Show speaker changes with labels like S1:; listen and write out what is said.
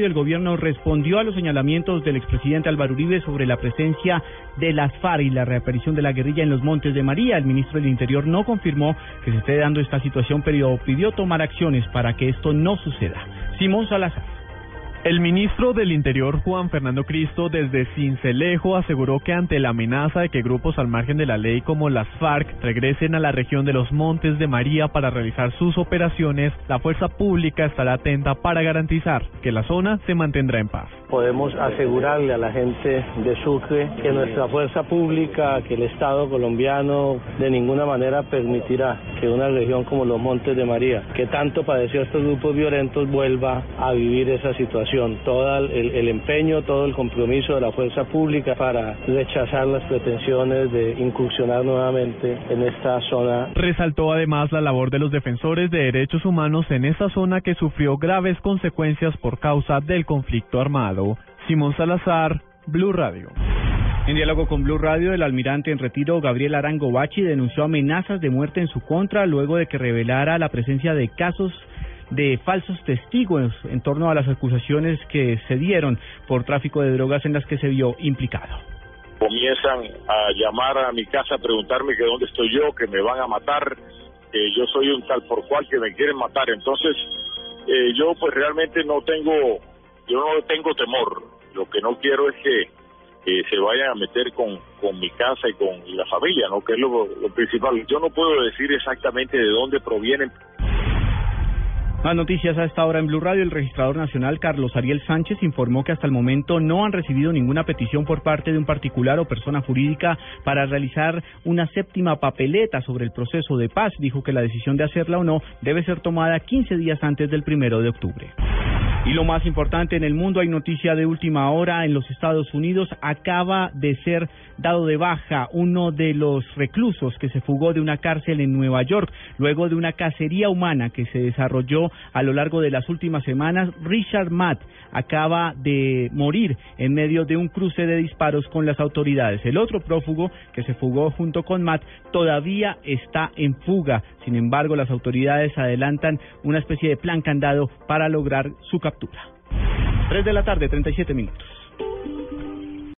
S1: El gobierno respondió a los señalamientos del expresidente Álvaro Uribe sobre la presencia de las FARC y la reaparición de la guerrilla en los Montes de María. El ministro del Interior no confirmó que se esté dando esta situación, pero pidió tomar acciones para que esto no suceda. Simón Salazar.
S2: El ministro del Interior, Juan Fernando Cristo, desde Cincelejo aseguró que ante la amenaza de que grupos al margen de la ley como las FARC regresen a la región de los Montes de María para realizar sus operaciones, la fuerza pública estará atenta para garantizar que la zona se mantendrá en paz.
S3: Podemos asegurarle a la gente de Sucre que nuestra fuerza pública, que el Estado colombiano de ninguna manera permitirá que una región como los Montes de María, que tanto padeció estos grupos violentos, vuelva a vivir esa situación todo el, empeño, todo el compromiso de la fuerza pública para rechazar las pretensiones de incursionar nuevamente en esta zona.
S2: Resaltó además la labor de los defensores de derechos humanos en esta zona que sufrió graves consecuencias por causa del conflicto armado. Simón Salazar, Blue Radio.
S1: En diálogo con Blue Radio, el almirante en retiro Gabriel Arango Bachi denunció amenazas de muerte en su contra luego de que revelara la presencia de casos de falsos testigos en torno a las acusaciones que se dieron por tráfico de drogas en las que se vio implicado.
S4: Comienzan a llamar a mi casa a preguntarme que dónde estoy yo, que me van a matar, que yo soy un tal por cual que me quieren matar. Entonces, eh, yo pues realmente no tengo, yo no tengo temor. Lo que no quiero es que, se vayan a meter con, con mi casa y con la familia, ¿no? Que es lo principal. Yo no puedo decir exactamente de dónde provienen.
S1: Más noticias a esta hora en Blue Radio. El registrador nacional Carlos Ariel Sánchez informó que hasta el momento no han recibido ninguna petición por parte de un particular o persona jurídica para realizar una séptima papeleta sobre el proceso de paz. Dijo que la decisión de hacerla o no debe ser tomada 15 días antes del primero de octubre. Y lo más importante en el mundo, hay noticia de última hora en los Estados Unidos. Acaba de ser dado de baja uno de los reclusos que se fugó de una cárcel en Nueva York luego de una cacería humana que se desarrolló a lo largo de las últimas semanas. Richard Matt acaba de morir en medio de un cruce de disparos con las autoridades. El otro prófugo que se fugó junto con Matt todavía está en fuga. Sin embargo, las autoridades adelantan una especie de plan candado para lograr su captura. 3 de la tarde, 37 minutos.